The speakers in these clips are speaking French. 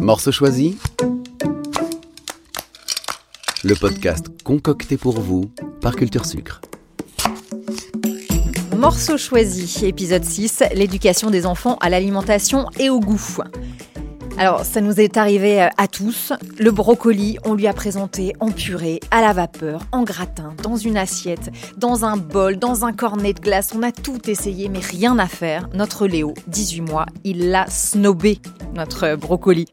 Morceau choisi Le podcast concocté pour vous par Culture Sucre. Morceau choisi, épisode 6, l'éducation des enfants à l'alimentation et au goût. Alors, ça nous est arrivé euh, à tous. Le brocoli, on lui a présenté en purée, à la vapeur, en gratin, dans une assiette, dans un bol, dans un cornet de glace. On a tout essayé, mais rien à faire. Notre Léo, 18 mois, il l'a snobé, notre brocoli.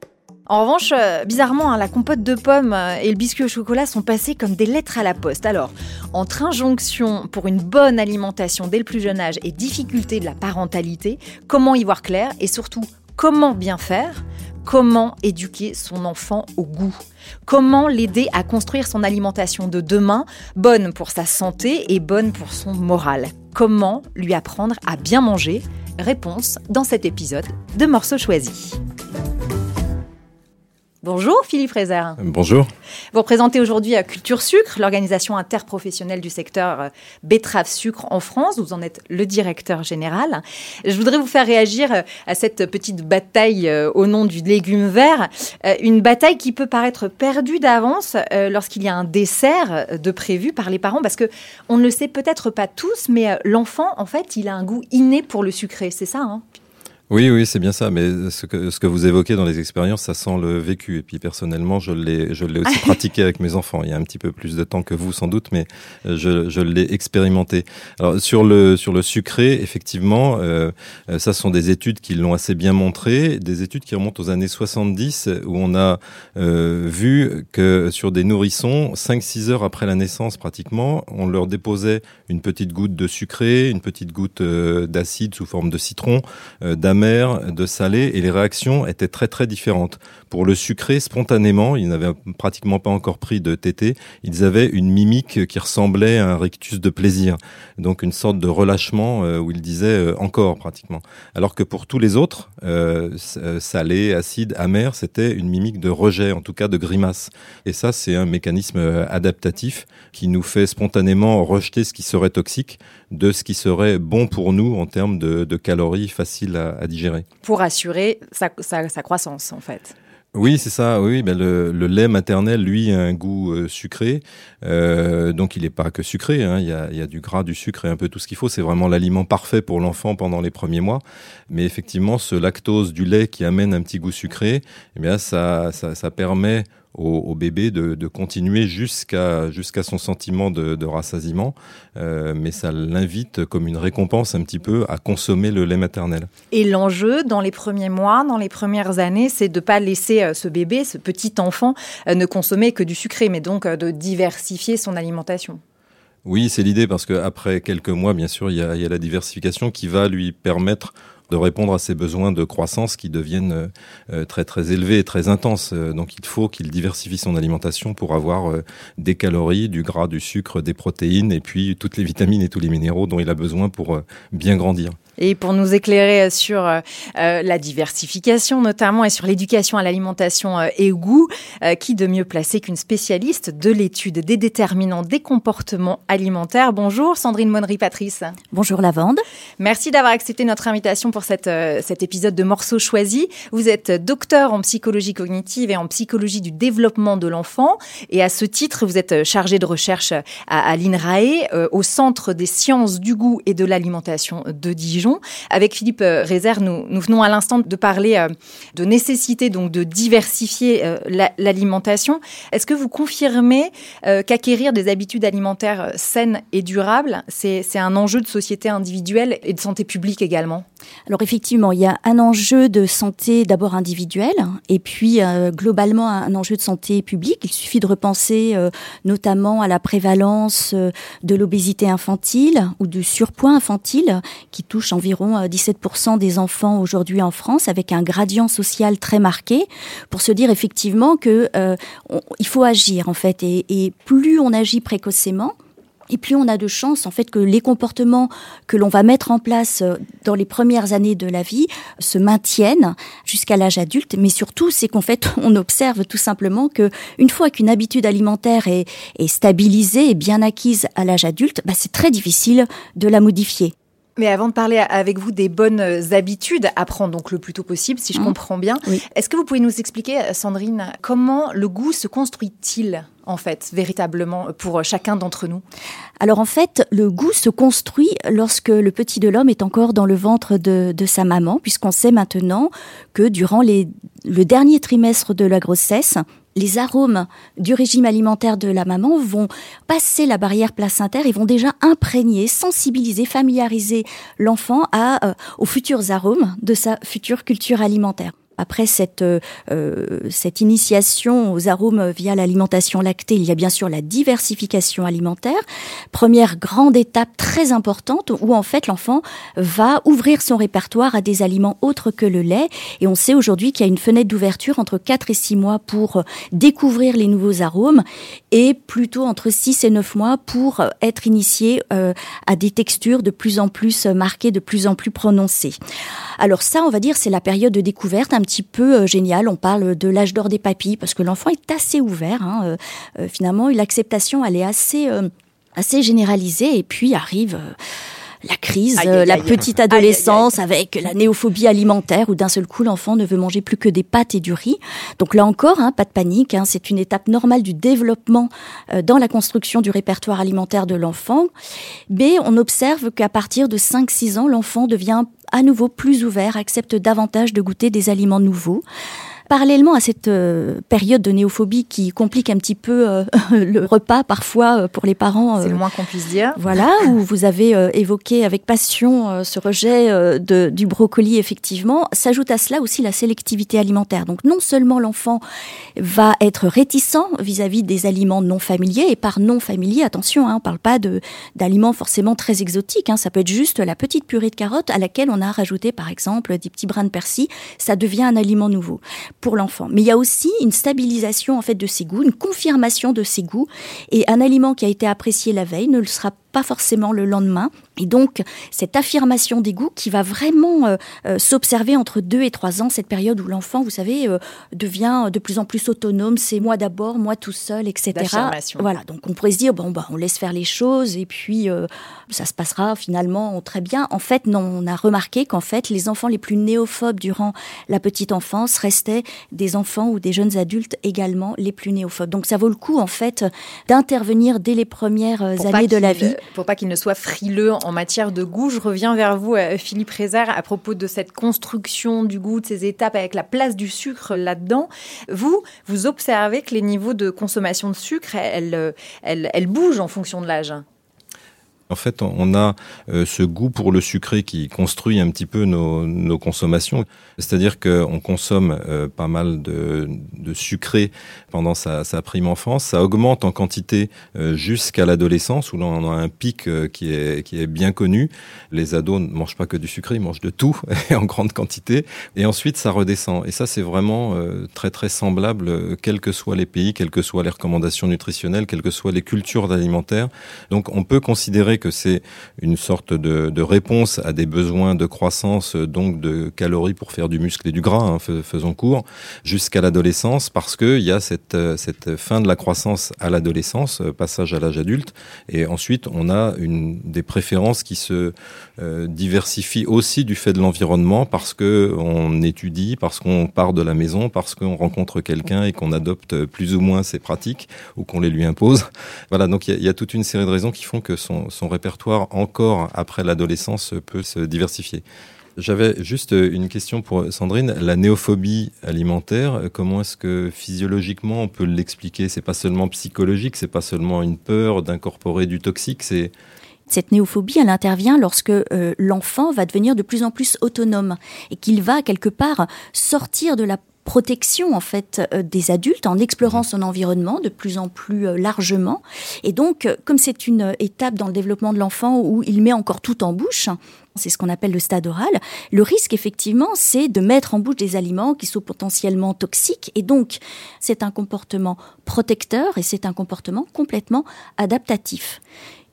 En revanche, euh, bizarrement, hein, la compote de pommes euh, et le biscuit au chocolat sont passés comme des lettres à la poste. Alors, entre injonction pour une bonne alimentation dès le plus jeune âge et difficulté de la parentalité, comment y voir clair et surtout comment bien faire Comment éduquer son enfant au goût Comment l'aider à construire son alimentation de demain, bonne pour sa santé et bonne pour son moral Comment lui apprendre à bien manger? Réponse dans cet épisode de Morceaux choisis. Bonjour Philippe Rézer. Bonjour. Vous représentez aujourd'hui à Culture Sucre, l'organisation interprofessionnelle du secteur euh, betterave-sucre en France. Vous en êtes le directeur général. Je voudrais vous faire réagir euh, à cette petite bataille euh, au nom du légume vert. Une bataille qui peut paraître perdue d'avance lorsqu'il y a un dessert de prévu par les parents parce que on ne le sait peut-être pas tous, mais l'enfant, en fait, il a un goût inné pour le sucré. C'est ça, hein oui, oui, c'est bien ça. Mais ce que, ce que vous évoquez dans les expériences, ça sent le vécu. Et puis personnellement, je l'ai, je l'ai aussi pratiqué avec mes enfants. Il y a un petit peu plus de temps que vous, sans doute, mais euh, je, je l'ai expérimenté. Alors sur le sur le sucré, effectivement, euh, euh, ça sont des études qui l'ont assez bien montré, des études qui remontent aux années 70 où on a euh, vu que sur des nourrissons, 5-6 heures après la naissance pratiquement, on leur déposait une petite goutte de sucré, une petite goutte d'acide sous forme de citron, de salé, et les réactions étaient très très différentes. Pour le sucré, spontanément, ils n'avaient pratiquement pas encore pris de tété, ils avaient une mimique qui ressemblait à un rictus de plaisir, donc une sorte de relâchement euh, où ils disaient euh, encore pratiquement. Alors que pour tous les autres, euh, salé, acide, amer, c'était une mimique de rejet, en tout cas de grimace. Et ça, c'est un mécanisme adaptatif qui nous fait spontanément rejeter ce qui serait toxique de ce qui serait bon pour nous en termes de, calories faciles à, digérer. Pour assurer sa, croissance, en fait. Oui, c'est ça. Oui, ben le, lait maternel, lui, a un goût euh, sucré. Euh, donc, il n'est pas que sucré. Hein. Il, y a, du gras, du sucre et un peu tout ce qu'il faut. C'est vraiment l'aliment parfait pour l'enfant pendant les premiers mois. Mais effectivement, ce lactose du lait qui amène un petit goût sucré, eh bien, ça, ça permet au, bébé de, continuer jusqu'à jusqu'à son sentiment de, rassasiement, euh, mais ça l'invite comme une récompense un petit peu à consommer le lait maternel. Et l'enjeu dans les premiers mois, dans les premières années, c'est de pas laisser euh, ce bébé, ce petit enfant, euh, ne consommer que du sucré, mais donc de diversifier son alimentation. Oui, c'est l'idée parce qu'après quelques mois, bien sûr, il y, a, il y a la diversification qui va lui permettre de répondre à ses besoins de croissance qui deviennent euh, euh, très très élevés et très intenses. Euh, donc il faut qu'il diversifie son alimentation pour avoir des calories, du gras, du sucre, des protéines et puis toutes les vitamines et tous les minéraux dont il a besoin pour bien grandir. Et pour nous éclairer sur la diversification notamment et sur l'éducation à l'alimentation et au goût, qui de mieux placé qu'une spécialiste de l'étude des déterminants des comportements alimentaires. Bonjour Sandrine Monnery-Patrice. Bonjour Lavande. Merci d'avoir accepté notre invitation pour cette, euh, cet épisode de Morceaux choisis. Vous êtes docteur en psychologie cognitive et en psychologie du développement de l'enfant. Et à ce titre, vous êtes chargé de recherche à, à l'INRAE, euh, au Centre des sciences du goût et de l'alimentation de Dijon. Avec Philippe euh, Rézère, nous, nous venons à l'instant de parler de nécessité donc de diversifier l'alimentation. Est-ce que vous confirmez qu'acquérir des habitudes alimentaires saines et durables, c'est un enjeu de société individuelle et de santé publique également? Alors effectivement, il y a un enjeu de santé d'abord individuelle et puis euh, globalement un enjeu de santé publique. Il suffit de repenser euh, notamment à la prévalence euh, de l'obésité infantile ou du surpoids infantile qui touche environ 17% des enfants aujourd'hui en France avec un gradient social très marqué pour se dire effectivement que il faut agir en fait et, plus on agit précocement Et plus on a de chance, en fait, que les comportements que l'on va mettre en place euh, dans les premières années de la vie se maintiennent jusqu'à l'âge adulte. Mais surtout, c'est qu'en fait, on observe tout simplement que une fois qu'une habitude alimentaire est, est, stabilisée et bien acquise à l'âge adulte, bah, c'est très difficile de la modifier. Mais avant de parler avec vous des bonnes habitudes à prendre donc le plus tôt possible, si je mmh. comprends bien, oui. est-ce que vous pouvez nous expliquer, Sandrine, comment le goût se construit-il en fait, véritablement, pour chacun d'entre nous? Alors en fait, le goût se construit lorsque le petit de l'homme est encore dans le ventre de, de sa maman, puisqu'on sait maintenant que durant les, le dernier trimestre de la grossesse, les arômes du régime alimentaire de la maman vont passer la barrière placentaire et vont déjà imprégner, sensibiliser, familiariser l'enfant euh, aux futurs arômes de sa future culture alimentaire après cette, euh, cette initiation aux arômes via l'alimentation lactée, il y a bien sûr la diversification alimentaire. Première grande étape très importante où en fait l'enfant va ouvrir son répertoire à des aliments autres que le lait. Et on sait aujourd'hui qu'il y a une fenêtre d'ouverture entre 4 et 6 mois pour découvrir les nouveaux arômes et plutôt entre 6 et 9 mois pour être initié euh, à des textures de plus en plus marquées, de plus en plus prononcées. Alors ça, on va dire, c'est la période de découverte un petit peu euh, géniale. On parle de l'âge d'or des papilles parce que l'enfant est assez ouvert. Hein, euh, euh, finalement, l'acceptation, elle est assez, assez généralisée. Et puis arrive la crise, la petite adolescence avec la néophobie alimentaire où d'un seul coup l'enfant ne veut manger plus que des pâtes et du riz. Donc là encore, hein, pas de panique, hein, c'est une étape normale du développement euh, dans la construction du répertoire alimentaire de l'enfant. Mais on observe qu'à partir de 5-6 ans, l'enfant devient à nouveau plus ouvert, accepte davantage de goûter des aliments nouveaux parallèlement à cette euh, période de néophobie qui complique un petit peu euh, le repas parfois euh, pour les parents. C'est le moins qu'on puisse dire. Voilà, où vous avez évoqué avec passion ce rejet de, du brocoli, effectivement. S'ajoute à cela aussi la sélectivité alimentaire. Donc non seulement l'enfant va être réticent vis-à-vis des aliments non familiers, et par non familiers, attention, hein, on parle pas d'aliments forcément très exotiques, hein, ça peut être juste la petite purée de carottes à laquelle on a rajouté par exemple des petits brins de persil, ça devient un aliment nouveau pour l'enfant. Mais il y a aussi une stabilisation en fait de ses goûts, une confirmation de ses goûts. Et un aliment qui a été apprécié la veille ne le sera pas forcément le lendemain. Et donc, cette affirmation des goûts qui va vraiment euh, euh, s'observer entre deux et trois ans, cette période où l'enfant, vous savez, euh, devient de plus en plus autonome, c'est moi d'abord, moi tout seul, etc. Voilà, donc on pourrait se dire, bon, bah, on laisse faire les choses et puis ça se passera finalement très bien. En fait, non, on a remarqué qu'en fait, les enfants les plus néophobes durant la petite enfance restaient des enfants ou des jeunes adultes également les plus néophobes. Donc ça vaut le coup, en fait, d'intervenir dès les premières années de la vie pour pas qu'il ne soit frileux en matière de goût. Je reviens vers vous, euh, Philippe Rézard, à propos de cette construction du goût, de ces étapes avec la place du sucre là-dedans. Vous, vous observez que les niveaux de consommation de sucre, elles, elles, elles bougent en fonction de l'âge en fait, on a euh, ce goût pour le sucré qui construit un petit peu nos, consommations. C'est-à-dire qu'on consomme euh, pas mal de, sucré pendant sa, prime enfance. Ça augmente en quantité euh, jusqu'à l'adolescence, où là, on a un pic qui, est, bien connu. Les ados ne mangent pas que du sucré, ils mangent de tout en grande quantité. Et ensuite, ça redescend. Et ça, c'est vraiment très, très semblable, quels que soient les pays, quelles que soient les recommandations nutritionnelles, quelles que soient les cultures alimentaires. Donc, on peut considérer que c'est une sorte de, réponse à des besoins de croissance, donc de calories pour faire du muscle et du gras, hein, faisons court, jusqu'à l'adolescence, parce qu'il y a cette, cette fin de la croissance à l'adolescence, euh, passage à l'âge adulte, et ensuite on a une, des préférences qui se euh, diversifient aussi du fait de l'environnement, parce que on étudie, parce qu'on part de la maison, parce qu'on rencontre quelqu'un et qu'on adopte plus ou moins ses pratiques, ou qu'on les lui impose. Voilà, donc il y, y, a toute une série de raisons qui font que son, son répertoire encore après l'adolescence peut se diversifier. J'avais juste une question pour Sandrine. La néophobie alimentaire, comment est-ce que physiologiquement on peut l'expliquer? C'est pas seulement psychologique, c'est pas seulement une peur d'incorporer du toxique, c'est cette néophobie, elle intervient lorsque euh, l'enfant va devenir de plus en plus autonome et qu'il va quelque part sortir de la protection en fait euh, des adultes en explorant son environnement de plus en plus euh, largement et donc euh, comme c'est une étape dans le développement de l'enfant où il met encore tout en bouche c'est ce qu'on appelle le stade oral. Le risque, effectivement, c'est de mettre en bouche des aliments qui sont potentiellement toxiques. Et donc, c'est un comportement protecteur et c'est un comportement complètement adaptatif.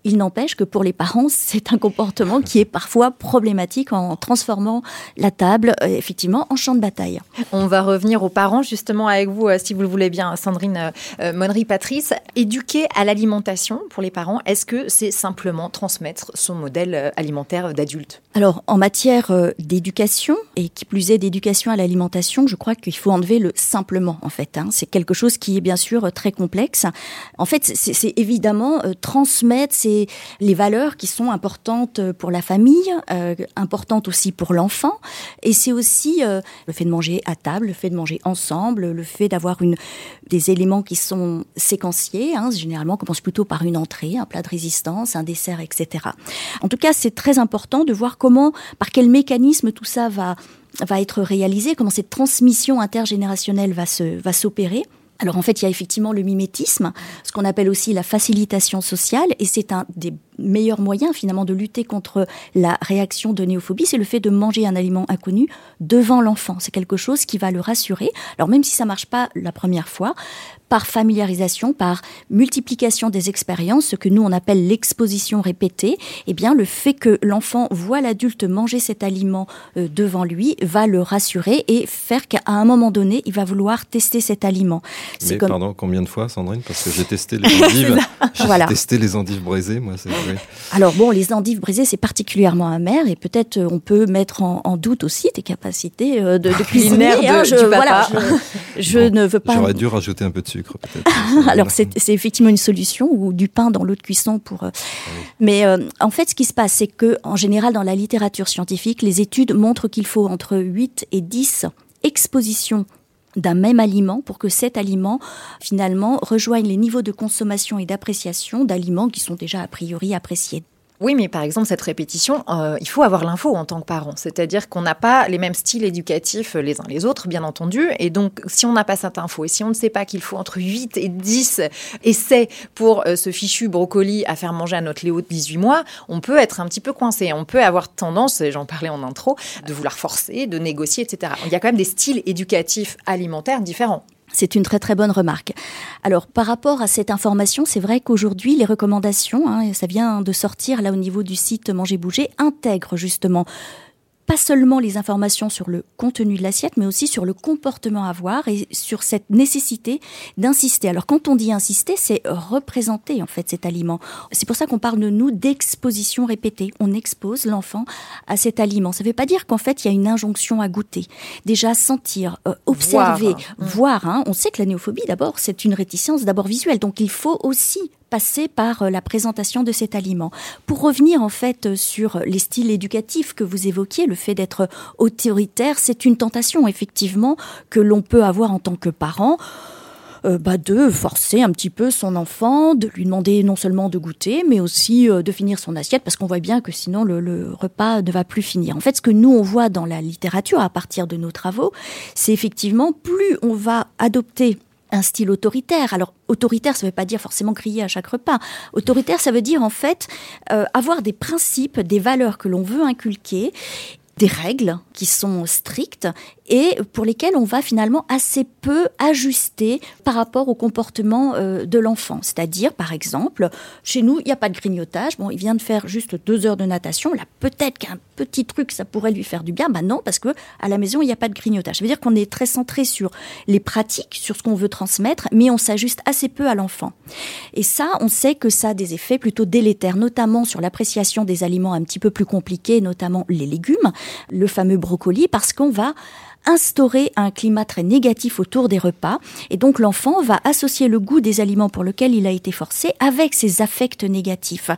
Il n'empêche que pour les parents, c'est un comportement qui est parfois problématique en transformant la table, euh, effectivement, en champ de bataille. On va revenir aux parents, justement, avec vous, euh, si vous le voulez bien, Sandrine euh, Monnery-Patrice. Éduquer à l'alimentation pour les parents, est-ce que c'est simplement transmettre son modèle alimentaire d'adulte? Alors, en matière d'éducation, et qui plus est d'éducation à l'alimentation, je crois qu'il faut enlever le simplement, en fait. Hein. C'est quelque chose qui est bien sûr très complexe. En fait, c'est évidemment transmettre les valeurs qui sont importantes pour la famille, euh, importantes aussi pour l'enfant. Et c'est aussi euh, le fait de manger à table, le fait de manger ensemble, le fait d'avoir des éléments qui sont séquenciés. Hein, généralement, on commence plutôt par une entrée, un plat de résistance, un dessert, etc. En tout cas, c'est très important de voir comment, par quel mécanisme tout ça va va être réalisé, comment cette transmission intergénérationnelle va va s'opérer. Alors en fait, il y a effectivement le mimétisme, ce qu'on appelle aussi la facilitation sociale, et c'est un des meilleur moyen finalement de lutter contre la réaction de néophobie, c'est le fait de manger un aliment inconnu devant l'enfant. C'est quelque chose qui va le rassurer. Alors même si ça marche pas la première fois, par familiarisation, par multiplication des expériences, ce que nous on appelle l'exposition répétée, eh bien le fait que l'enfant voit l'adulte manger cet aliment euh, devant lui va le rassurer et faire qu'à un moment donné, il va vouloir tester cet aliment. Mais pardon, combien de fois, Sandrine? Parce que j'ai testé les endives. j'ai testé les endives braisées, moi. C'est alors bon, les endives brisées, c'est particulièrement amer et peut-être euh, on peut mettre en, doute aussi tes capacités euh, de, de cuisiner. Hein, je, voilà, je, ne veux pas. J'aurais dû rajouter un peu de sucre, peut-être. Alors c'est effectivement une solution ou du pain dans l'eau de cuisson pour. Euh, ah mais en fait, ce qui se passe, c'est que en général, dans la littérature scientifique, les études montrent qu'il faut entre 8 et 10 expositions d'un même aliment pour que cet aliment finalement rejoigne les niveaux de consommation et d'appréciation d'aliments qui sont déjà a priori appréciés. Oui, mais par exemple, cette répétition, euh, il faut avoir l'info en tant que parent. C'est-à-dire qu'on n'a pas les mêmes styles éducatifs les uns les autres, bien entendu. Et donc, si on n'a pas cette info et si on ne sait pas qu'il faut entre 8 et 10 essais pour euh, ce fichu brocoli à faire manger à notre Léo de 18 mois, on peut être un petit peu coincé. On peut avoir tendance, j'en parlais en intro, de vouloir forcer, de négocier, etc. Il y a quand même des styles éducatifs alimentaires différents. C'est une très très bonne remarque. Alors par rapport à cette information, c'est vrai qu'aujourd'hui les recommandations, hein, ça vient de sortir là au niveau du site Manger Bouger, intègrent justement pas seulement les informations sur le contenu de l'assiette, mais aussi sur le comportement à avoir et sur cette nécessité d'insister. Alors quand on dit insister, c'est représenter en fait cet aliment. C'est pour ça qu'on parle de nous d'exposition répétée. On expose l'enfant à cet aliment. Ça ne veut pas dire qu'en fait il y a une injonction à goûter. Déjà sentir, euh, observer, voir. Hein. On sait que la néophobie d'abord c'est une réticence d'abord visuelle, donc il faut aussi passer par euh, la présentation de cet aliment. Pour revenir en fait euh, sur les styles éducatifs que vous évoquiez, le fait d'être autoritaire, c'est une tentation effectivement que l'on peut avoir en tant que parent. Euh, bah, de forcer un petit peu son enfant, de lui demander non seulement de goûter, mais aussi de finir son assiette, parce qu'on voit bien que sinon le, le, repas ne va plus finir. En fait, ce que nous, on voit dans la littérature à partir de nos travaux, c'est effectivement plus on va adopter un style autoritaire. Alors autoritaire, ça ne veut pas dire forcément crier à chaque repas. Autoritaire, ça veut dire en fait euh, avoir des principes, des valeurs que l'on veut inculquer des règles qui sont strictes et pour lesquelles on va finalement assez peu ajuster par rapport au comportement euh, de l'enfant. C'est-à-dire, par exemple, chez nous, il n'y a pas de grignotage. Bon, il vient de faire juste deux heures de natation. Là, peut-être qu'un petit truc, ça pourrait lui faire du bien. Ben non, parce que à la maison, il n'y a pas de grignotage. Ça veut dire qu'on est très centré sur les pratiques, sur ce qu'on veut transmettre, mais on s'ajuste assez peu à l'enfant. Et ça, on sait que ça a des effets plutôt délétères, notamment sur l'appréciation des aliments un petit peu plus compliqués, notamment les légumes, le fameux brocoli, parce qu'on va instaurer un climat très négatif autour des repas. Et donc l'enfant va associer le goût des aliments pour lesquels il a été forcé avec ses affects négatifs.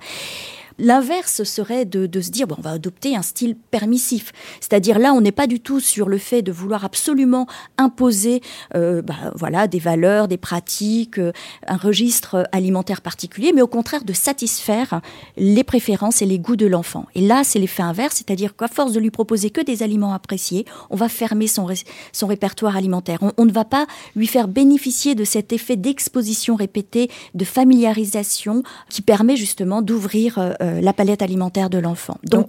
L'inverse serait de, se dire, bon, on va adopter un style permissif. C'est-à-dire là, on n'est pas du tout sur le fait de vouloir absolument imposer euh, bah, voilà, des valeurs, des pratiques, euh, un registre alimentaire particulier, mais au contraire de satisfaire les préférences et les goûts de l'enfant. Et là, c'est l'effet inverse, c'est-à-dire qu'à force de lui proposer que des aliments appréciés, on va fermer son, son répertoire alimentaire. On, on ne va pas lui faire bénéficier de cet effet d'exposition répétée, de familiarisation qui permet justement d'ouvrir euh, euh, la palette alimentaire de l'enfant. Donc,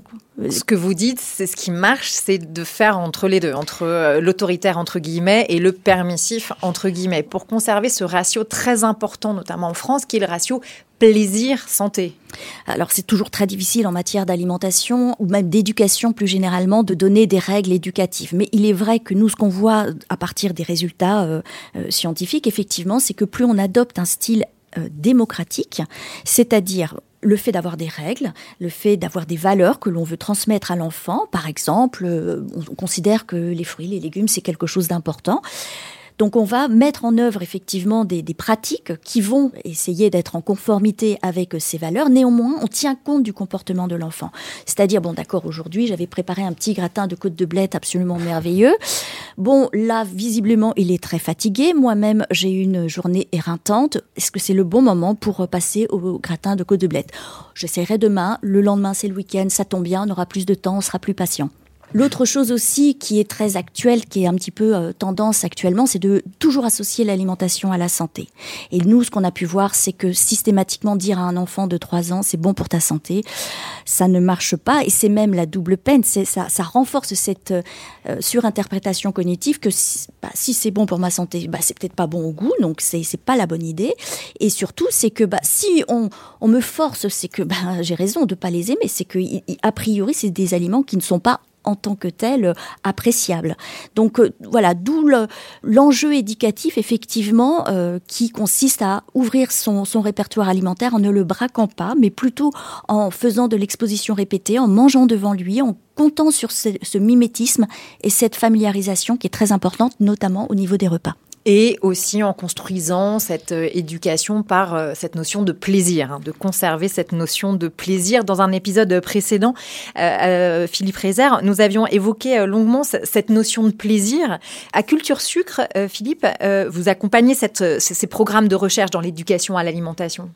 ce que vous dites, c'est ce qui marche, c'est de faire entre les deux, entre euh, l'autoritaire entre guillemets et le permissif entre guillemets, pour conserver ce ratio très important, notamment en France, qui est le ratio plaisir, santé. Alors c'est toujours très difficile en matière d'alimentation ou même d'éducation plus généralement de donner des règles éducatives. Mais il est vrai que nous, ce qu'on voit à partir des résultats euh, euh, scientifiques, effectivement, c'est que plus on adopte un style euh, démocratique, c'est-à-dire le fait d'avoir des règles, le fait d'avoir des valeurs que l'on veut transmettre à l'enfant, par exemple, on considère que les fruits, les légumes, c'est quelque chose d'important. Donc on va mettre en œuvre effectivement des, pratiques qui vont essayer d'être en conformité avec ces valeurs. Néanmoins, on tient compte du comportement de l'enfant. C'est-à-dire, bon d'accord, aujourd'hui j'avais préparé un petit gratin de côte de blette absolument merveilleux. Bon, là, visiblement, il est très fatigué. Moi-même, j'ai une journée éreintante. Est-ce que c'est le bon moment pour passer au gratin de côte de blette? J'essaierai demain. Le lendemain, c'est le week-end. Ça tombe bien, on aura plus de temps, on sera plus patient. L'autre chose aussi qui est très actuelle, qui est un petit peu euh, tendance actuellement, c'est de toujours associer l'alimentation à la santé. Et nous, ce qu'on a pu voir, c'est que systématiquement dire à un enfant de 3 ans, c'est bon pour ta santé, ça ne marche pas et c'est même la double peine. Ça, renforce cette euh, surinterprétation cognitive que si, bah, si c'est bon pour ma santé, bah, c'est peut-être pas bon au goût, donc c'est pas la bonne idée. Et surtout, c'est que bah, si on, me force, c'est que j'ai raison de pas les aimer, c'est que a priori c'est des aliments qui ne sont pas en tant que tel euh, appréciable. Donc euh, voilà, d'où l'enjeu éducatif effectivement euh, qui consiste à ouvrir son, répertoire alimentaire en ne le braquant pas, mais plutôt en faisant de l'exposition répétée, en mangeant devant lui, en comptant sur ce mimétisme et cette familiarisation qui est très importante, notamment au niveau des repas et aussi en construisant cette euh, éducation par euh, cette notion de plaisir, hein, de conserver cette notion de plaisir. Dans un épisode précédent, euh, Philippe Rézère, nous avions évoqué longuement cette notion de plaisir. À Culture Sucre, Philippe, vous accompagnez cette, ces programmes de recherche dans l'éducation à l'alimentation?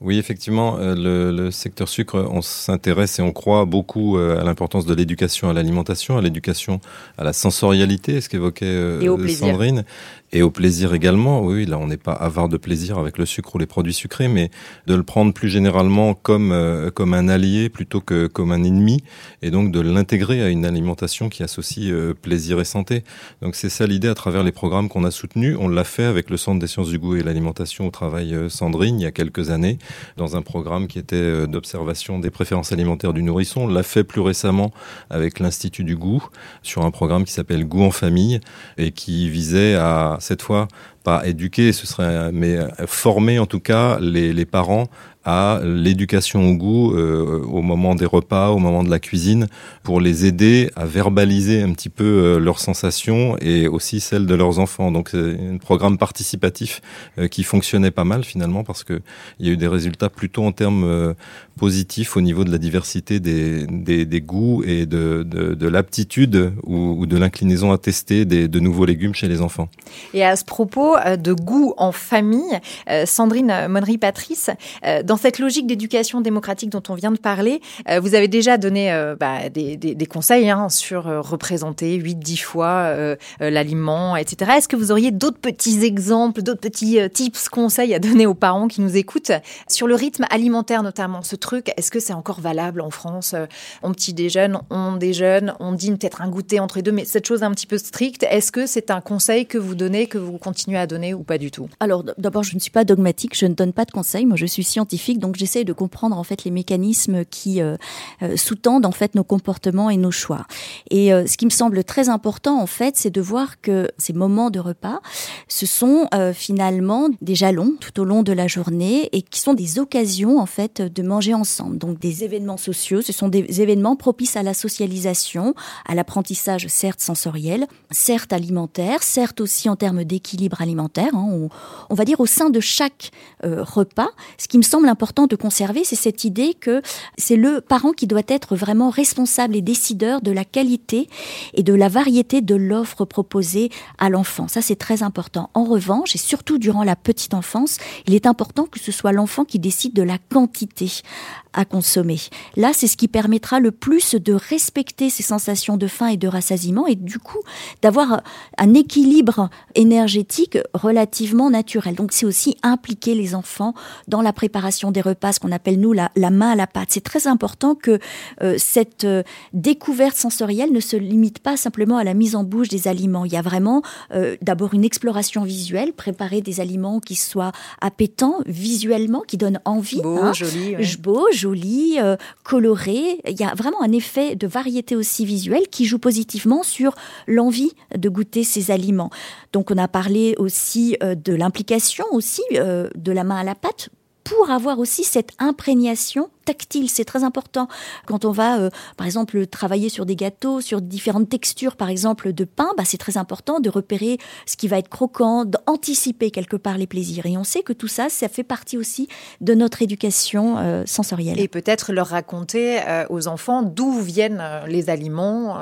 Oui, effectivement, le, le, secteur sucre, on s'intéresse et on croit beaucoup à l'importance de l'éducation à l'alimentation, à l'éducation à la sensorialité, ce qu'évoquait Sandrine, et au plaisir également. Oui, là, on n'est pas avare de plaisir avec le sucre ou les produits sucrés, mais de le prendre plus généralement comme euh, comme un allié plutôt que comme un ennemi, et donc de l'intégrer à une alimentation qui associe euh, plaisir et santé. Donc c'est ça l'idée à travers les programmes qu'on a soutenus. On l'a fait avec le Centre des sciences du goût et l'alimentation au travail euh, Sandrine il y a quelques années, dans un programme qui était d'observation des préférences alimentaires du nourrisson. On l'a fait plus récemment avec l'Institut du goût sur un programme qui s'appelle Goût en famille et qui visait à cette fois pas éduquer, ce serait mais former en tout cas les, les parents à l'éducation au goût euh, au moment des repas, au moment de la cuisine, pour les aider à verbaliser un petit peu euh, leurs sensations et aussi celles de leurs enfants. Donc c'est un programme participatif euh, qui fonctionnait pas mal finalement parce que il y a eu des résultats plutôt en termes positifs au niveau de la diversité des, des, goûts et de, de, de l'aptitude ou, de l'inclinaison à tester des, de nouveaux légumes chez les enfants. Et à ce propos de goût en famille, Sandrine Monnery-Patrice, cette logique d'éducation démocratique dont on vient de parler, euh, vous avez déjà donné euh, bah, des, conseils hein, sur euh, représenter 8-10 fois l'aliment, etc. Est-ce que vous auriez d'autres petits exemples, d'autres petits tips, conseils à donner aux parents qui nous écoutent? Sur le rythme alimentaire notamment Ce truc, est-ce que c'est encore valable en France? On petit déjeune, on déjeune, on dîne peut-être un goûter entre les deux, mais cette chose un petit peu stricte, est-ce que c'est un conseil que vous donnez, que vous continuez à donner ou pas du tout? Alors d'abord, je ne suis pas dogmatique, je ne donne pas de conseils. Moi, je suis scientifique donc j'essaie de comprendre en fait les mécanismes qui euh, euh, sous-tendent en fait nos comportements et nos choix. Et euh, ce qui me semble très important en fait, c'est de voir que ces moments de repas, ce sont finalement des jalons tout au long de la journée et qui sont des occasions en fait de manger ensemble. Donc des événements sociaux, ce sont des événements propices à la socialisation, à l'apprentissage certes sensoriel, certes alimentaire, certes aussi en termes d'équilibre alimentaire. Hein. on, on, va dire au sein de chaque repas, ce qui me semble important de conserver, c'est cette idée que c'est le parent qui doit être vraiment responsable et décideur de la qualité et de la variété de l'offre proposée à l'enfant. Ça, c'est très important. En revanche, et surtout durant la petite enfance, il est important que ce soit l'enfant qui décide de la quantité à consommer. Là, c'est ce qui permettra le plus de respecter ses sensations de faim et de rassasiement et du coup d'avoir un équilibre énergétique relativement naturel. Donc c'est aussi impliquer les enfants dans la préparation des repas, ce qu'on appelle nous la, main à la pâte. C'est très important que euh, cette euh, découverte sensorielle ne se limite pas simplement à la mise en bouche des aliments. Il y a vraiment d'abord une exploration visuelle, préparer des aliments qui soient appétants visuellement, qui donnent envie. Beau, hein. joli. Beau, joli, coloré. Il y a vraiment un effet de variété aussi visuelle qui joue positivement sur l'envie de goûter ces aliments. Donc on a parlé aussi de l'implication aussi de la main à la pâte pour avoir aussi cette imprégnation tactile, c'est très important. Quand on va, euh, par exemple, travailler sur des gâteaux, sur différentes textures, par exemple, de pain, bah, c'est très important de repérer ce qui va être croquant, d'anticiper quelque part les plaisirs. Et on sait que tout ça, ça fait partie aussi de notre éducation euh, sensorielle. Et peut-être leur raconter euh, aux enfants d'où viennent les aliments,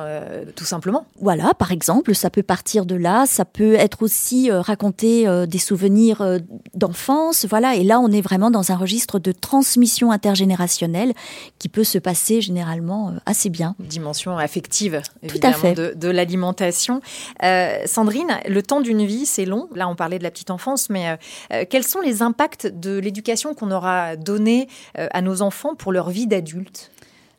tout simplement. Voilà, par exemple, ça peut partir de là. Ça peut être aussi raconter des souvenirs d'enfance. Voilà, et là, on est vraiment dans un registre de transmission intergénérationnelle qui peut se passer généralement euh, assez bien. Dimension affective, évidemment, De, l'alimentation. Euh, Sandrine, le temps d'une vie, c'est long. Là, on parlait de la petite enfance, mais euh, quels sont les impacts de l'éducation qu'on aura donnée à nos enfants pour leur vie d'adulte?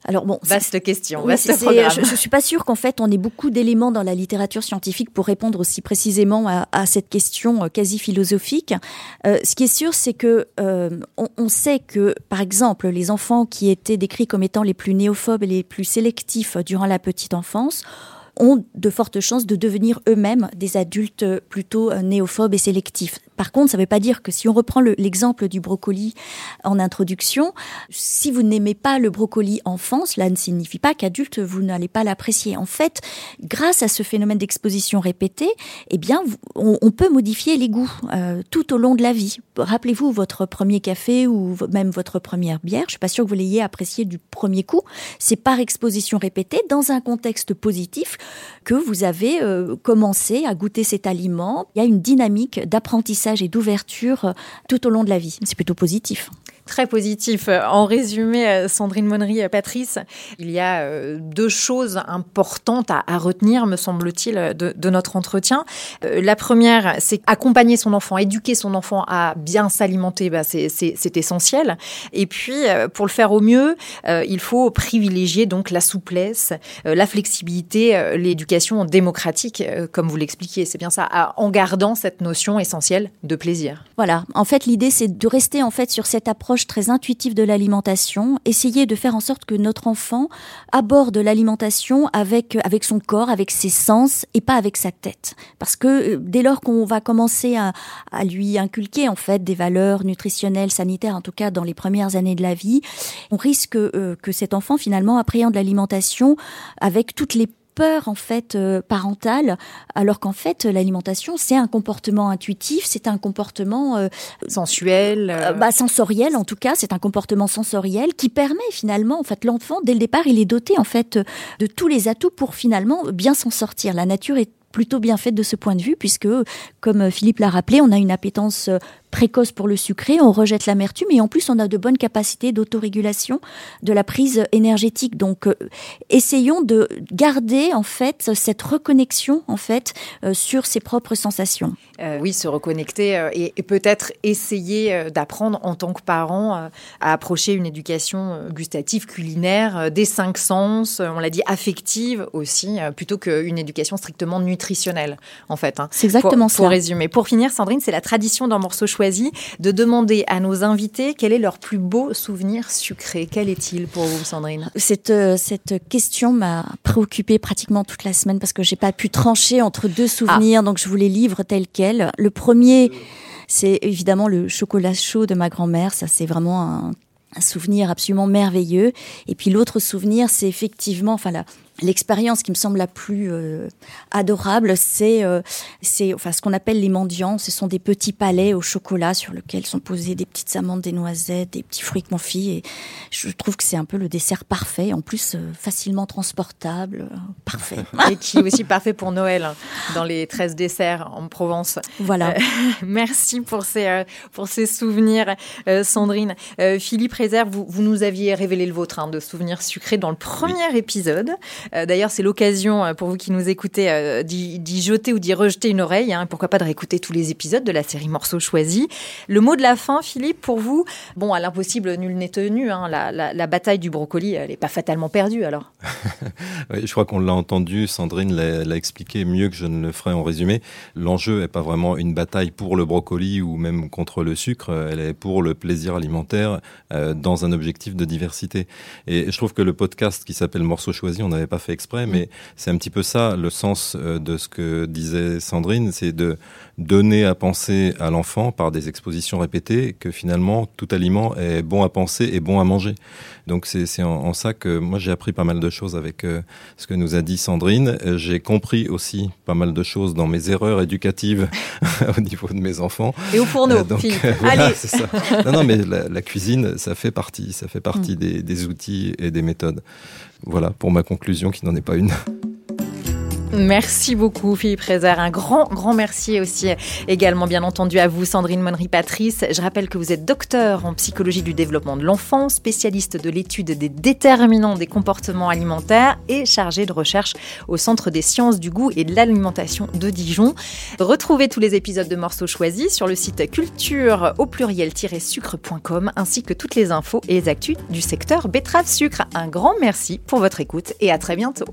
Alors bon, vaste question, vaste programme. Je, ne suis pas sûre qu'en fait on ait beaucoup d'éléments dans la littérature scientifique pour répondre aussi précisément à, cette question euh, quasi philosophique. Euh, ce qui est sûr, c'est que euh, on, sait que, par exemple, les enfants qui étaient décrits comme étant les plus néophobes et les plus sélectifs durant la petite enfance ont de fortes chances de devenir eux-mêmes des adultes plutôt néophobes et sélectifs. Par contre, ça ne veut pas dire que si on reprend l'exemple du brocoli en introduction, si vous n'aimez pas le brocoli enfant, cela ne signifie pas qu'adulte vous n'allez pas l'apprécier. En fait, grâce à ce phénomène d'exposition répétée, eh bien, on, peut modifier les goûts euh, tout au long de la vie. Rappelez-vous votre premier café ou même votre première bière. Je suis pas sûre que vous l'ayez apprécié du premier coup. C'est par exposition répétée dans un contexte positif que vous avez euh, commencé à goûter cet aliment. Il y a une dynamique d'apprentissage et d'ouverture euh, tout au long de la vie. C'est plutôt positif très positif. En résumé, euh, Sandrine Monnery, Patrice, il y a euh, deux choses importantes à, retenir, me semble-t-il, de, notre entretien. Euh, la première, c'est accompagner son enfant, éduquer son enfant à bien s'alimenter, bah, c'est essentiel. Et puis, pour le faire au mieux, il faut privilégier donc la souplesse, la flexibilité, l'éducation démocratique, comme vous l'expliquiez. C'est bien ça, en gardant cette notion essentielle de plaisir. Voilà. En fait, l'idée, c'est de rester en fait sur cette approche très intuitive de l'alimentation, essayer de faire en sorte que notre enfant aborde l'alimentation avec, avec son corps, avec ses sens et pas avec sa tête. Parce que euh, dès lors qu'on va commencer à, lui inculquer en fait des valeurs nutritionnelles, sanitaires, en tout cas dans les premières années de la vie, on risque euh, que cet enfant finalement appréhende l'alimentation avec toutes les peur en fait euh, parentale, alors qu'en fait l'alimentation c'est un comportement intuitif, c'est un comportement euh, sensuel, euh, bah, sensoriel en tout cas, c'est un comportement sensoriel qui permet finalement en fait l'enfant dès le départ il est doté en fait de tous les atouts pour finalement bien s'en sortir. La nature est plutôt bien faite de ce point de vue, puisque, comme Philippe l'a rappelé, on a une appétence précoce pour le sucré, on rejette l'amertume et en plus on a de bonnes capacités d'autorégulation de la prise énergétique. Donc euh, essayons de garder en fait cette reconnexion en fait euh, sur ses propres sensations. Euh, oui, se reconnecter et, peut-être essayer d'apprendre en tant que parent à approcher une éducation gustative, culinaire, des cinq sens, on l'a dit affective aussi, plutôt qu'une éducation strictement nutritionnelle en fait. Hein. C'est exactement ça. Pour résumer. Pour finir, Sandrine, c'est la tradition d'un morceau choisi de demander à nos invités quel est leur plus beau souvenir sucré. Quel est-il pour vous, Sandrine? Cette, euh, cette question m'a préoccupée pratiquement toute la semaine parce que j'ai pas pu trancher entre deux souvenirs, ah. donc je vous les livre tels quels. Le premier, c'est évidemment le chocolat chaud de ma grand-mère. Ça, c'est vraiment un un souvenir absolument merveilleux. Et puis l'autre souvenir, c'est effectivement, enfin la, L'expérience qui me semble la plus euh, adorable, c'est euh, c'est enfin ce qu'on appelle les mendiants. Ce sont des petits palais au chocolat sur lesquels sont posées des petites amandes, des noisettes, des petits fruits confits. Et je trouve que c'est un peu le dessert parfait. En plus, euh, facilement transportable, parfait. Et qui est aussi parfait pour Noël hein, dans les 13 desserts en Provence. Voilà. merci pour ces pour ces souvenirs, Sandrine. Philippe Réserve, vous, vous nous aviez révélé le vôtre hein, de souvenirs sucrés dans le premier épisode. D'ailleurs, c'est l'occasion pour vous qui nous écoutez d'y jeter ou d'y rejeter une oreille. Hein. Pourquoi pas de réécouter tous les épisodes de la série Morceaux choisis. Le mot de la fin, Philippe, pour vous Bon, à l'impossible, nul n'est tenu. Hein. La, bataille du brocoli, elle n'est pas fatalement perdue alors Je crois qu'on l'a entendu, Sandrine l'a expliqué mieux que je ne le ferai en résumé. L'enjeu n'est pas vraiment une bataille pour le brocoli ou même contre le sucre, elle est pour le plaisir alimentaire euh, dans un objectif de diversité. Et je trouve que le podcast qui s'appelle Morceaux choisis, on n'avait pas fait exprès, mais c'est un petit peu ça le sens euh, de ce que disait Sandrine, c'est de donner à penser à l'enfant par des expositions répétées que finalement tout aliment est bon à penser et bon à manger. Donc c'est en, ça que moi j'ai appris pas mal de choses avec euh, ce que nous a dit Sandrine. J'ai compris aussi pas mal de choses dans mes erreurs éducatives au niveau de mes enfants. Et au fourneau. Euh, donc, Allez. Ça. Non, non, mais la, cuisine, ça fait partie, ça fait partie mm. des, des outils et des méthodes. Voilà pour ma conclusion qui n'en est pas une. Merci beaucoup Philippe Rézer. Un grand, grand merci aussi également bien entendu à vous Sandrine Monnery-Patrice. Je rappelle que vous êtes docteur en psychologie du développement de l'enfant, spécialiste de l'étude des déterminants des comportements alimentaires et chargée de recherche au Centre des sciences du goût et de l'alimentation de Dijon. Retrouvez tous les épisodes de Morceaux choisis sur le site culture au pluriel-sucre.com ainsi que toutes les infos et les actus du secteur betterave sucre. Un grand merci pour votre écoute et à très bientôt.